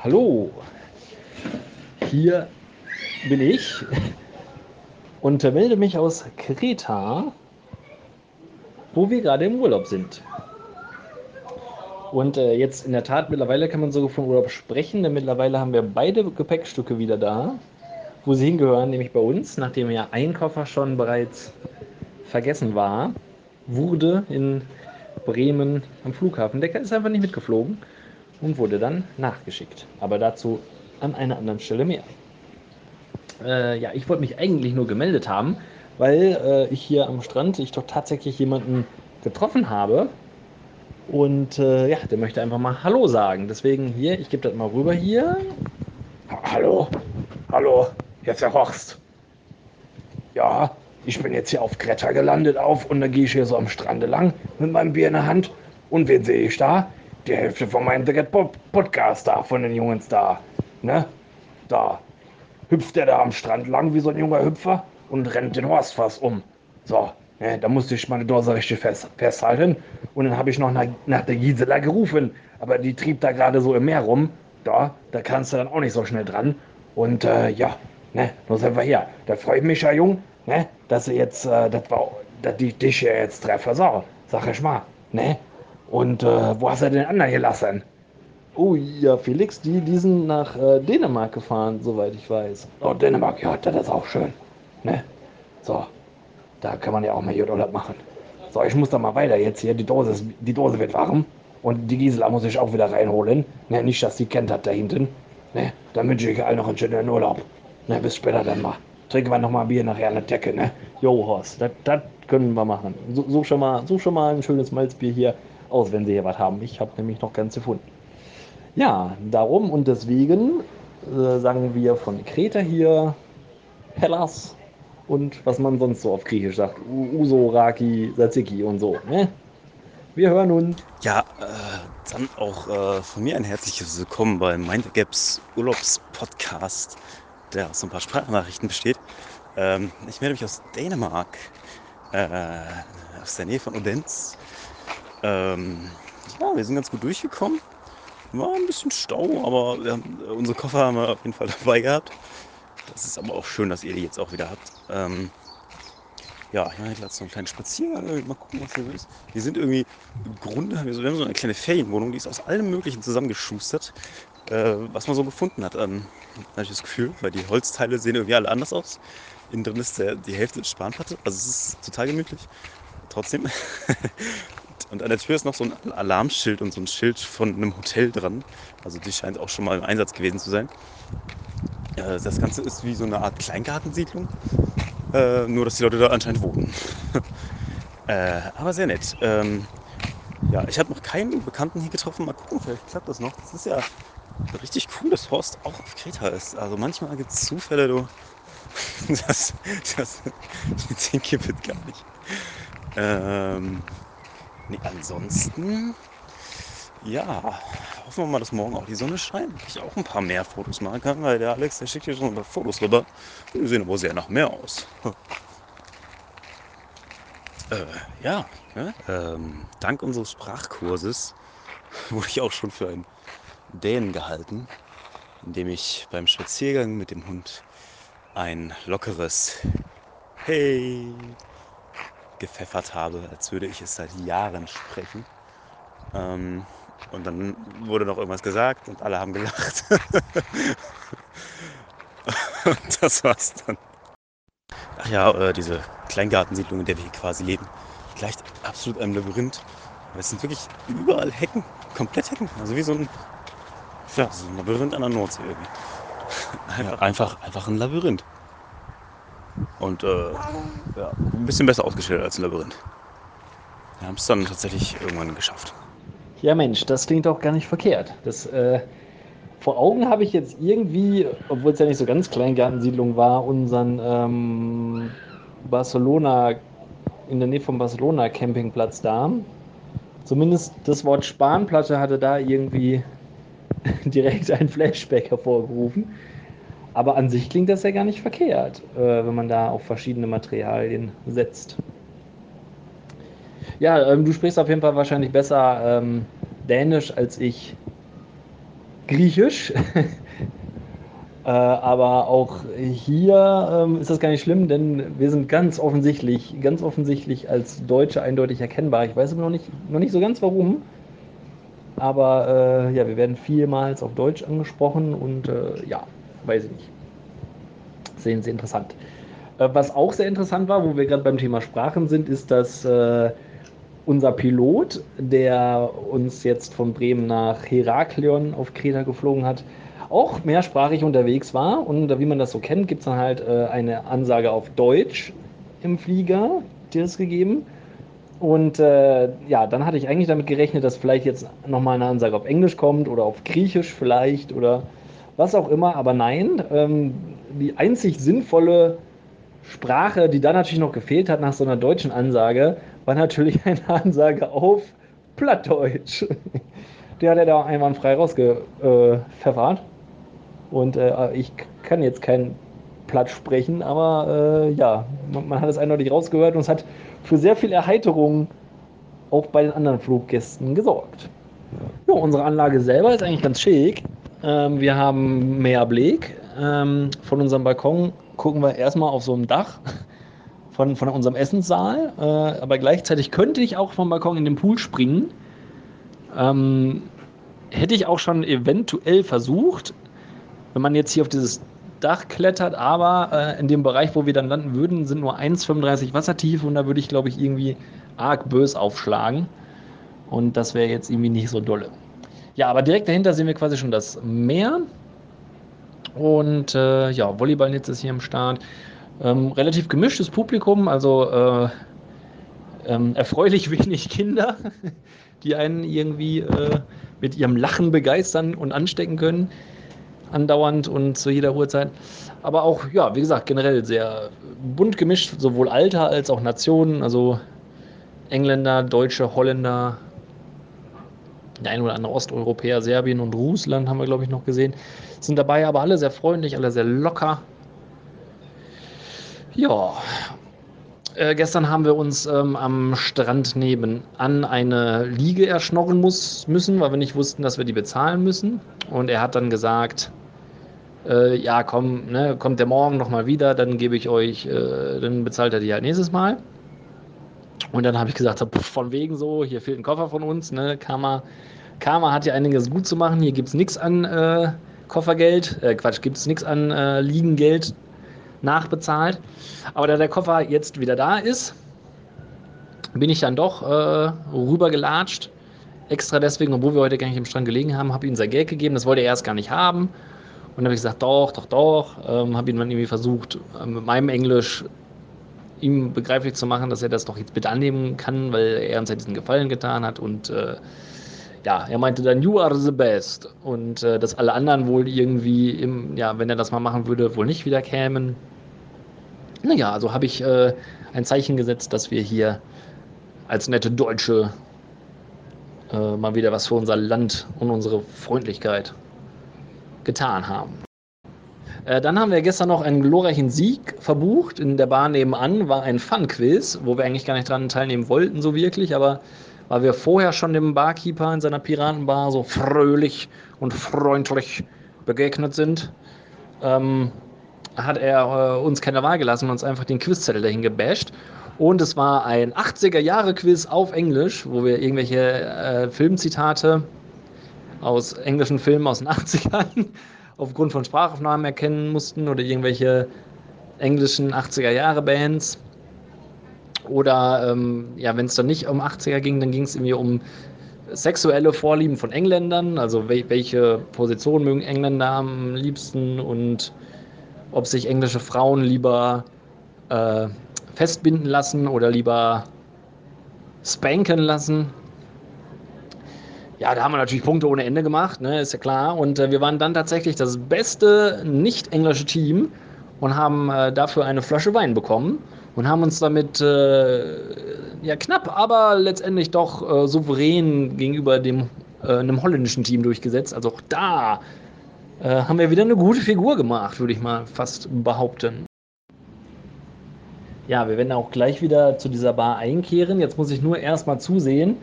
Hallo, hier bin ich und melde mich aus Kreta, wo wir gerade im Urlaub sind. Und äh, jetzt in der Tat, mittlerweile kann man sogar von Urlaub sprechen, denn mittlerweile haben wir beide Gepäckstücke wieder da, wo sie hingehören, nämlich bei uns, nachdem ja ein Koffer schon bereits vergessen war, wurde in Bremen am Flughafen. Der ist einfach nicht mitgeflogen und wurde dann nachgeschickt. Aber dazu an einer anderen Stelle mehr. Äh, ja, ich wollte mich eigentlich nur gemeldet haben, weil äh, ich hier am Strand ich doch tatsächlich jemanden getroffen habe. Und äh, ja, der möchte einfach mal Hallo sagen. Deswegen hier, ich gebe das mal rüber hier. Hallo, hallo, jetzt der Horst. Ja, ich bin jetzt hier auf Greta gelandet auf und dann gehe ich hier so am Strande lang mit meinem Bier in der Hand. Und wen sehe ich da? Die Hälfte von meinem Podcast da, von den Jungs da. Ne? Da. Hüpft der da am Strand lang wie so ein junger Hüpfer und rennt den Horst fast um. So, ne, da musste ich meine Dose richtig fest, festhalten. Und dann habe ich noch nach, nach der Gisela gerufen. Aber die trieb da gerade so im Meer rum. Da, da kannst du dann auch nicht so schnell dran. Und äh, ja, ne, nur sind wir hier. Da freue ich mich ja, Jung, ne, dass ich jetzt, äh, das war, dass ich dich hier jetzt treffe. So, sag ich mal, ne? Und äh, wo hast du den anderen gelassen? Oh ja, Felix, die, die sind nach äh, Dänemark gefahren, soweit ich weiß. Oh, Dänemark, ja, das ist auch schön. Ne? So, da kann man ja auch mal hier Urlaub machen. So, ich muss da mal weiter jetzt hier. Die Dose, ist, die Dose wird warm. Und die Gisela muss ich auch wieder reinholen. Ne, nicht, dass die kennt hat da hinten. Ne, dann wünsche ich allen noch einen schönen Urlaub. Ne, bis später dann mal. Trinken wir noch mal ein Bier nachher an der Decke, ne? Jo, Horst, das können wir machen. So, schon mal, so schon mal ein schönes Malzbier hier aus, wenn Sie hier was haben. Ich habe nämlich noch ganz gefunden. Ja, darum und deswegen äh, sagen wir von Kreta hier Hellas und was man sonst so auf Griechisch sagt. Uso, Raki, Tzatziki und so. Ne? Wir hören uns. Ja, äh, dann auch äh, von mir ein herzliches Willkommen beim Mindgaps Urlaubspodcast, der aus ein paar Sprachnachrichten besteht. Ähm, ich melde mich aus Dänemark, äh, aus der Nähe von Odense. Ähm, ja, wir sind ganz gut durchgekommen. War ein bisschen Stau, aber wir haben, äh, unsere Koffer haben wir auf jeden Fall dabei gehabt. Das ist aber auch schön, dass ihr die jetzt auch wieder habt. Ähm, ja, ich mache gerade so einen kleinen Spaziergang. Mal gucken, was hier so ist. Wir sind irgendwie, im Grunde haben wir so, wir haben so eine kleine Ferienwohnung, die ist aus allem Möglichen zusammengeschustert, äh, was man so gefunden hat. Ähm, habe ich das Gefühl, weil die Holzteile sehen irgendwie alle anders aus. Innen drin ist der, die Hälfte Spanplatte, also es ist total gemütlich. Trotzdem. Und an der Tür ist noch so ein Alarmschild und so ein Schild von einem Hotel dran. Also die scheint auch schon mal im Einsatz gewesen zu sein. Das Ganze ist wie so eine Art Kleingartensiedlung. Äh, nur, dass die Leute da anscheinend wohnen. äh, aber sehr nett. Ähm, ja, ich habe noch keinen Bekannten hier getroffen. Mal gucken, vielleicht klappt das noch. Das ist ja richtig cool, dass Horst auch auf Kreta ist. Also manchmal gibt es Zufälle, du. das, das, den gibt es gar nicht. Ähm, Nee, ansonsten, ja, hoffen wir mal, dass morgen auch die Sonne scheint. Ich auch ein paar mehr Fotos machen kann, weil der Alex, der schickt hier schon ein paar Fotos rüber. Die sehen aber sehr nach mehr aus. äh, ja, ne? ähm, dank unseres Sprachkurses wurde ich auch schon für einen Dänen gehalten, indem ich beim Spaziergang mit dem Hund ein lockeres Hey gepfeffert habe, als würde ich es seit Jahren sprechen. Ähm, und dann wurde noch irgendwas gesagt und alle haben gelacht. und das war's dann. Ach ja, äh, diese Kleingartensiedlung, in der wir hier quasi leben, gleicht absolut einem Labyrinth. Es sind wirklich überall Hecken, komplett Hecken. Also wie so ein, ja, so ein Labyrinth an der Nordsee irgendwie. Einfach, ja, einfach, einfach ein Labyrinth. Und äh, ja, ein bisschen besser ausgestellt als ein Labyrinth. Wir haben es dann tatsächlich irgendwann geschafft. Ja, Mensch, das klingt auch gar nicht verkehrt. Das, äh, vor Augen habe ich jetzt irgendwie, obwohl es ja nicht so ganz Kleingartensiedlung war, unseren ähm, Barcelona, in der Nähe vom Barcelona Campingplatz da. Zumindest das Wort Spanplatte hatte da irgendwie direkt ein Flashback hervorgerufen. Aber an sich klingt das ja gar nicht verkehrt, äh, wenn man da auf verschiedene Materialien setzt. Ja, ähm, du sprichst auf jeden Fall wahrscheinlich besser ähm, Dänisch als ich. Griechisch. Äh, aber auch hier ähm, ist das gar nicht schlimm, denn wir sind ganz offensichtlich, ganz offensichtlich als Deutsche eindeutig erkennbar. Ich weiß aber noch nicht, noch nicht so ganz warum. Aber äh, ja, wir werden vielmals auf Deutsch angesprochen und äh, ja, weiß ich nicht. Sehen Sie interessant. Äh, was auch sehr interessant war, wo wir gerade beim Thema Sprachen sind, ist, dass äh, unser Pilot, der uns jetzt von Bremen nach Heraklion auf Kreta geflogen hat, auch mehrsprachig unterwegs war. Und wie man das so kennt, gibt es dann halt äh, eine Ansage auf Deutsch im Flieger, die ist gegeben. Und äh, ja, dann hatte ich eigentlich damit gerechnet, dass vielleicht jetzt nochmal eine Ansage auf Englisch kommt oder auf Griechisch vielleicht oder was auch immer. Aber nein, ähm, die einzig sinnvolle Sprache, die da natürlich noch gefehlt hat nach so einer deutschen Ansage, war natürlich eine Ansage auf Plattdeutsch. Die hat er da einwandfrei rausgepfeffert. Und äh, ich kann jetzt kein Platt sprechen, aber äh, ja, man, man, hat es eindeutig rausgehört und es hat für sehr viel Erheiterung auch bei den anderen Fluggästen gesorgt. Ja, unsere Anlage selber ist eigentlich ganz schick. Ähm, wir haben mehr Blick. Ähm, von unserem Balkon gucken wir erstmal auf so einem Dach von, von unserem Essenssaal. Äh, aber gleichzeitig könnte ich auch vom Balkon in den Pool springen. Ähm, hätte ich auch schon eventuell versucht, wenn man jetzt hier auf dieses Dach klettert, aber äh, in dem Bereich, wo wir dann landen würden, sind nur 1,35 Wassertiefe und da würde ich, glaube ich, irgendwie arg bös aufschlagen. Und das wäre jetzt irgendwie nicht so dolle. Ja, aber direkt dahinter sehen wir quasi schon das Meer. Und äh, ja, Volleyballnetz ist hier am Start. Ähm, relativ gemischtes Publikum, also äh, ähm, erfreulich wenig Kinder, die einen irgendwie äh, mit ihrem Lachen begeistern und anstecken können andauernd und zu jeder Uhrzeit. Aber auch, ja, wie gesagt, generell sehr bunt gemischt, sowohl Alter als auch Nationen, also Engländer, Deutsche, Holländer, der ein oder andere Osteuropäer, Serbien und Russland haben wir, glaube ich, noch gesehen, sind dabei, aber alle sehr freundlich, alle sehr locker. Ja, äh, gestern haben wir uns ähm, am Strand nebenan eine Liege erschnorren muss, müssen, weil wir nicht wussten, dass wir die bezahlen müssen. Und er hat dann gesagt, äh, ja, komm, ne, kommt der morgen nochmal wieder, dann gebe ich euch, äh, dann bezahlt er die halt nächstes Mal. Und dann habe ich gesagt, von wegen so, hier fehlt ein Koffer von uns, ne, Karma, Karma hat ja einiges gut zu machen, hier gibt es nichts an äh, Koffergeld, äh, Quatsch, gibt es nichts an äh, Liegengeld nachbezahlt. Aber da der Koffer jetzt wieder da ist, bin ich dann doch äh, rübergelatscht. Extra deswegen, obwohl wir heute gar nicht am Strand gelegen haben, habe ihm sein Geld gegeben. Das wollte er erst gar nicht haben. Und dann habe ich gesagt, doch, doch, doch. Ähm, habe ihn dann irgendwie versucht, äh, mit meinem Englisch ihm begreiflich zu machen, dass er das doch jetzt bitte annehmen kann, weil er uns ja diesen Gefallen getan hat. Und äh, ja, er meinte dann, you are the best. Und äh, dass alle anderen wohl irgendwie, im, ja, wenn er das mal machen würde, wohl nicht wieder kämen. Naja, also habe ich äh, ein Zeichen gesetzt, dass wir hier als nette Deutsche äh, mal wieder was für unser Land und unsere Freundlichkeit getan haben. Äh, dann haben wir gestern noch einen glorreichen Sieg verbucht. In der Bar nebenan war ein Fun-Quiz, wo wir eigentlich gar nicht dran teilnehmen wollten, so wirklich, aber weil wir vorher schon dem Barkeeper in seiner Piratenbar so fröhlich und freundlich begegnet sind, ähm, hat er äh, uns keine Wahl gelassen und uns einfach den Quizzettel dahin gebasht. Und es war ein 80er-Jahre-Quiz auf Englisch, wo wir irgendwelche äh, Filmzitate aus englischen Filmen aus den 80ern aufgrund von Sprachaufnahmen erkennen mussten oder irgendwelche englischen 80er-Jahre-Bands. Oder ähm, ja, wenn es dann nicht um 80er ging, dann ging es irgendwie um sexuelle Vorlieben von Engländern, also welche Position mögen Engländer am liebsten und ob sich englische Frauen lieber äh, festbinden lassen oder lieber spanken lassen. Ja, da haben wir natürlich Punkte ohne Ende gemacht, ne, ist ja klar. Und äh, wir waren dann tatsächlich das beste nicht-englische Team und haben äh, dafür eine Flasche Wein bekommen und haben uns damit äh, ja knapp, aber letztendlich doch äh, souverän gegenüber dem äh, einem holländischen Team durchgesetzt. Also auch da äh, haben wir wieder eine gute Figur gemacht, würde ich mal fast behaupten. Ja, wir werden auch gleich wieder zu dieser Bar einkehren. Jetzt muss ich nur erstmal zusehen,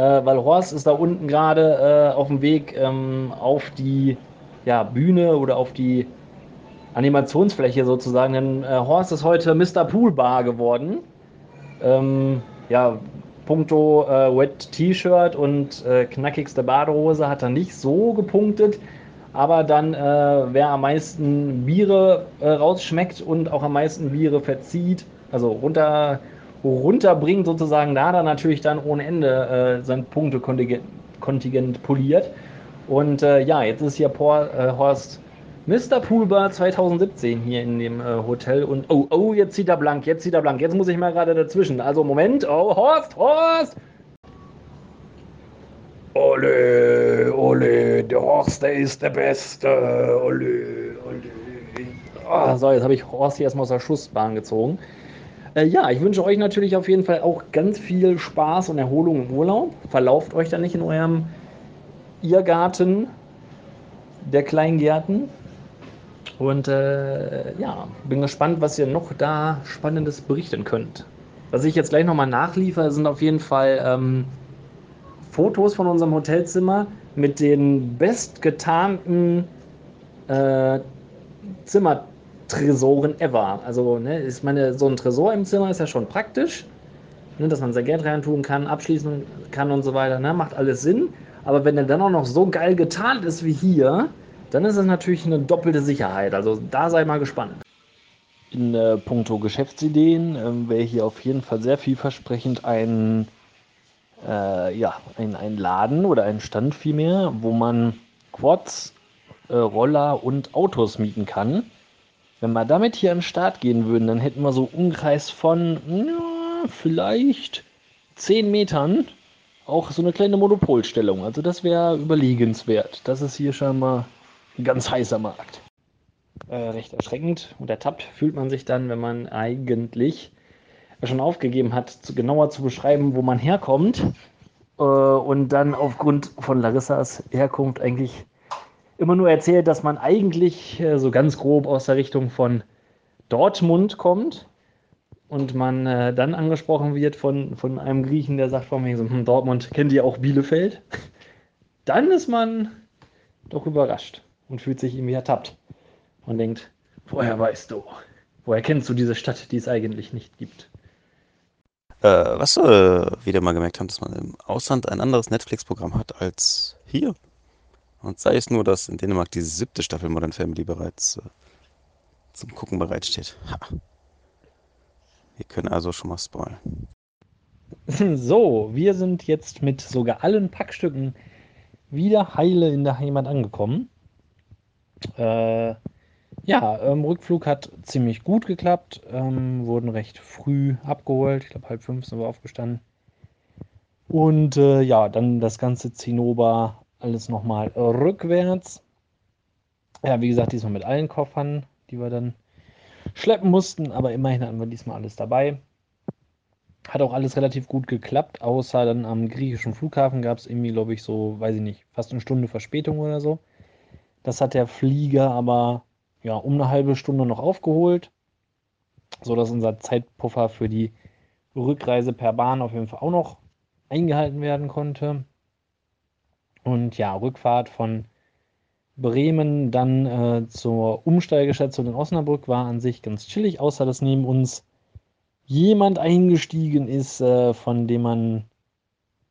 weil Horst ist da unten gerade äh, auf dem Weg ähm, auf die ja, Bühne oder auf die Animationsfläche sozusagen. Denn äh, Horst ist heute Mr. Poolbar geworden. Ähm, ja, puncto äh, Wet T-Shirt und äh, knackigste Badehose hat er nicht so gepunktet. Aber dann, äh, wer am meisten Biere äh, rausschmeckt und auch am meisten Biere verzieht, also runter, runterbringt sozusagen, da er natürlich dann ohne Ende äh, sein Punktekontingent poliert. Und äh, ja, jetzt ist hier Paul, äh, Horst Mr. Poolbar 2017 hier in dem äh, Hotel und oh, oh, jetzt zieht er blank, jetzt zieht er blank, jetzt muss ich mal gerade dazwischen. Also Moment, oh, Horst, Horst! Ole, ole, der Horst, der ist der Beste. Ole, ole. Oh, so, jetzt habe ich Horst hier erstmal aus der Schussbahn gezogen. Äh, ja, ich wünsche euch natürlich auf jeden Fall auch ganz viel Spaß und Erholung im Urlaub. Verlauft euch da nicht in eurem Irrgarten der Kleingärten. Und äh, ja, bin gespannt, was ihr noch da Spannendes berichten könnt. Was ich jetzt gleich nochmal nachliefere, sind auf jeden Fall ähm, Fotos von unserem Hotelzimmer mit den bestgetarnten äh, Zimmertresoren ever. Also, ne, ich meine, so ein Tresor im Zimmer ist ja schon praktisch, ne, dass man sein Geld reintun kann, abschließen kann und so weiter. Ne, macht alles Sinn. Aber wenn er dann auch noch so geil getarnt ist wie hier, dann ist es natürlich eine doppelte Sicherheit. Also da sei mal gespannt. In äh, puncto Geschäftsideen äh, wäre hier auf jeden Fall sehr vielversprechend ein, äh, ja, ein, ein Laden oder ein Stand vielmehr, wo man Quads, äh, Roller und Autos mieten kann. Wenn wir damit hier an den Start gehen würden, dann hätten wir so einen Umkreis von ja, vielleicht 10 Metern auch so eine kleine Monopolstellung. Also das wäre überlegenswert. Das ist hier scheinbar ein ganz heißer Markt. Äh, recht erschreckend und ertappt fühlt man sich dann, wenn man eigentlich schon aufgegeben hat, zu, genauer zu beschreiben, wo man herkommt äh, und dann aufgrund von Larissas Herkunft eigentlich immer nur erzählt, dass man eigentlich äh, so ganz grob aus der Richtung von Dortmund kommt und man äh, dann angesprochen wird von, von einem Griechen, der sagt von mir so, hm, Dortmund, kennt ihr auch Bielefeld? Dann ist man doch überrascht und fühlt sich irgendwie ertappt und denkt, woher weißt du? Woher kennst du diese Stadt, die es eigentlich nicht gibt? Äh, was wir wieder mal gemerkt haben, dass man im Ausland ein anderes Netflix-Programm hat als hier. Und sei es nur, dass in Dänemark die siebte Staffel Modern Family bereits äh, zum Gucken bereitsteht. Ha. Wir können also schon mal spoilen. So, wir sind jetzt mit sogar allen Packstücken wieder heile in der Heimat angekommen. Äh, ja, ähm, Rückflug hat ziemlich gut geklappt. Ähm, wurden recht früh abgeholt. Ich glaube, halb fünf sind wir aufgestanden. Und äh, ja, dann das ganze Zinnober alles nochmal rückwärts. Ja, wie gesagt, diesmal mit allen Koffern, die wir dann schleppen mussten, aber immerhin hatten wir diesmal alles dabei. Hat auch alles relativ gut geklappt, außer dann am griechischen Flughafen gab es irgendwie, glaube ich, so, weiß ich nicht, fast eine Stunde Verspätung oder so. Das hat der Flieger aber ja um eine halbe Stunde noch aufgeholt, sodass unser Zeitpuffer für die Rückreise per Bahn auf jeden Fall auch noch eingehalten werden konnte. Und ja, Rückfahrt von Bremen dann äh, zur Umsteigestation in Osnabrück war an sich ganz chillig, außer dass neben uns jemand eingestiegen ist, äh, von dem man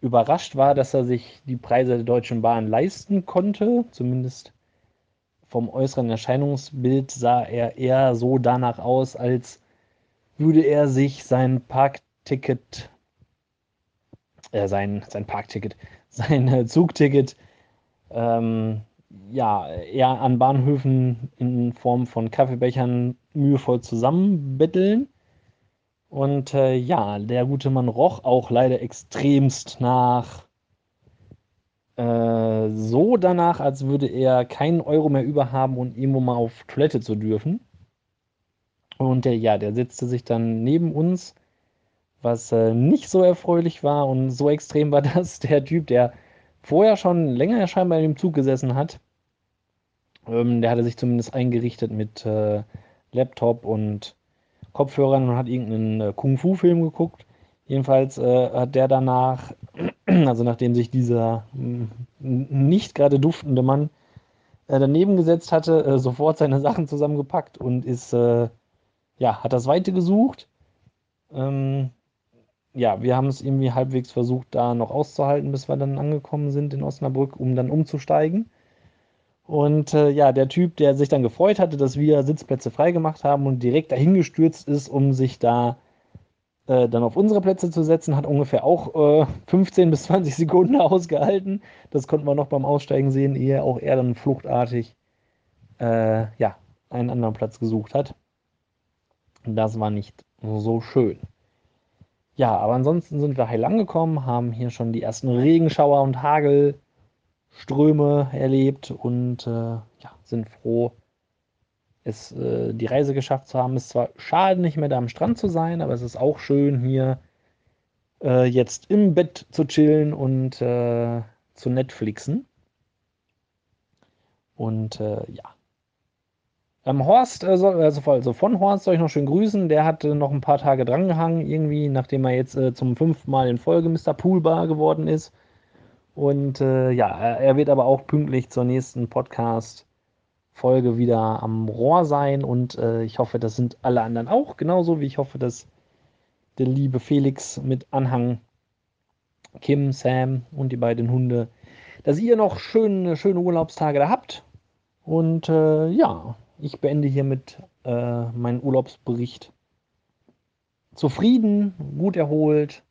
überrascht war, dass er sich die Preise der Deutschen Bahn leisten konnte. Zumindest vom äußeren Erscheinungsbild sah er eher so danach aus, als würde er sich sein Parkticket, äh, sein, sein Parkticket, sein äh, Zugticket ähm, ja, eher an Bahnhöfen in Form von Kaffeebechern mühevoll zusammenbetteln. Und äh, ja, der gute Mann roch auch leider extremst nach äh, so danach, als würde er keinen Euro mehr über haben und irgendwo mal auf Toilette zu dürfen. Und der, ja, der setzte sich dann neben uns, was äh, nicht so erfreulich war und so extrem war, dass der Typ, der vorher schon länger scheinbar in dem Zug gesessen hat, ähm, der hatte sich zumindest eingerichtet mit äh, Laptop und Kopfhörern und hat irgendeinen äh, Kung-Fu-Film geguckt. Jedenfalls hat der danach Also nachdem sich dieser mm, nicht gerade duftende Mann daneben gesetzt hatte, sofort seine Sachen zusammengepackt und ist, ja, hat das Weite gesucht. Ähm, ja, wir haben es irgendwie halbwegs versucht, da noch auszuhalten, bis wir dann angekommen sind in Osnabrück, um dann umzusteigen. Und äh, ja, der Typ, der sich dann gefreut hatte, dass wir Sitzplätze freigemacht haben und direkt dahin gestürzt ist, um sich da äh, dann auf unsere Plätze zu setzen, hat ungefähr auch äh, 15 bis 20 Sekunden ausgehalten. Das konnte man noch beim Aussteigen sehen, ehe auch er dann fluchtartig äh, ja, einen anderen Platz gesucht hat. Das war nicht so schön. Ja, aber ansonsten sind wir heil angekommen, haben hier schon die ersten Regenschauer und Hagelströme erlebt und äh, ja, sind froh, es, äh, die Reise geschafft zu haben. Es ist zwar schade, nicht mehr da am Strand zu sein, aber es ist auch schön, hier äh, jetzt im Bett zu chillen und äh, zu Netflixen. Und äh, ja. Ähm, Horst, äh, also, also von Horst soll ich noch schön grüßen. Der hat noch ein paar Tage drangehangen, irgendwie, nachdem er jetzt äh, zum fünften Mal in Folge Mr. Poolbar geworden ist. Und ja, er wird aber auch pünktlich zur nächsten Podcast Folge wieder am Rohr sein und äh, ich hoffe, das sind alle anderen auch, genauso wie ich hoffe, dass der liebe Felix mit Anhang, Kim, Sam und die beiden Hunde, dass ihr noch schöne, schöne Urlaubstage da habt. Und äh, ja, ich beende hiermit äh, meinen Urlaubsbericht zufrieden, gut erholt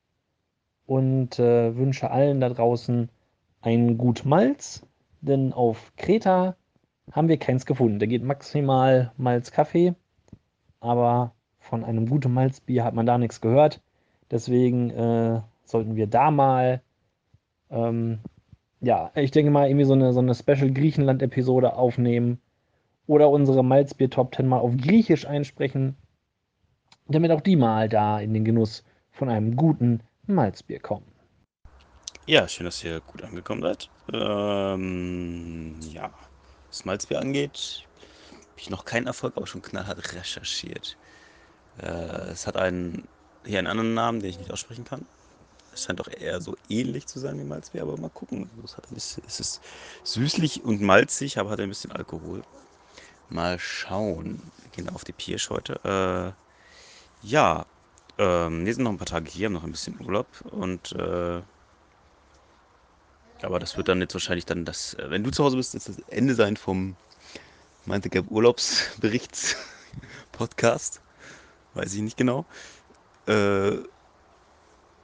und äh, wünsche allen da draußen einen gut Malz, denn auf Kreta haben wir keins gefunden. Der geht maximal Malz Kaffee, aber von einem guten Malzbier hat man da nichts gehört. Deswegen äh, sollten wir da mal, ähm, ja, ich denke mal, irgendwie so eine, so eine Special Griechenland-Episode aufnehmen oder unsere Malzbier Top 10 mal auf Griechisch einsprechen, damit auch die mal da in den Genuss von einem guten Malzbier kommen. Ja, schön, dass ihr gut angekommen seid. Ähm, ja, was Malzbier angeht, habe ich noch keinen Erfolg, aber schon knallhart recherchiert. Äh, es hat einen, hier einen anderen Namen, den ich nicht aussprechen kann. Es scheint doch eher so ähnlich zu sein wie Malzbier, aber mal gucken. Es, hat ein bisschen, es ist süßlich und malzig, aber hat ein bisschen Alkohol. Mal schauen. Wir gehen auf die Pirsch heute. Äh, ja, ähm, wir sind noch ein paar Tage hier, haben noch ein bisschen Urlaub und äh, aber das wird dann jetzt wahrscheinlich dann das, äh, wenn du zu Hause bist, jetzt das Ende sein vom meinte Gap Urlaubsberichts-Podcast. Weiß ich nicht genau. Äh,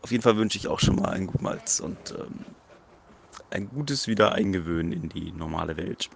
auf jeden Fall wünsche ich auch schon mal ein Gutmalz und ähm, ein gutes Wiedereingewöhnen in die normale Welt.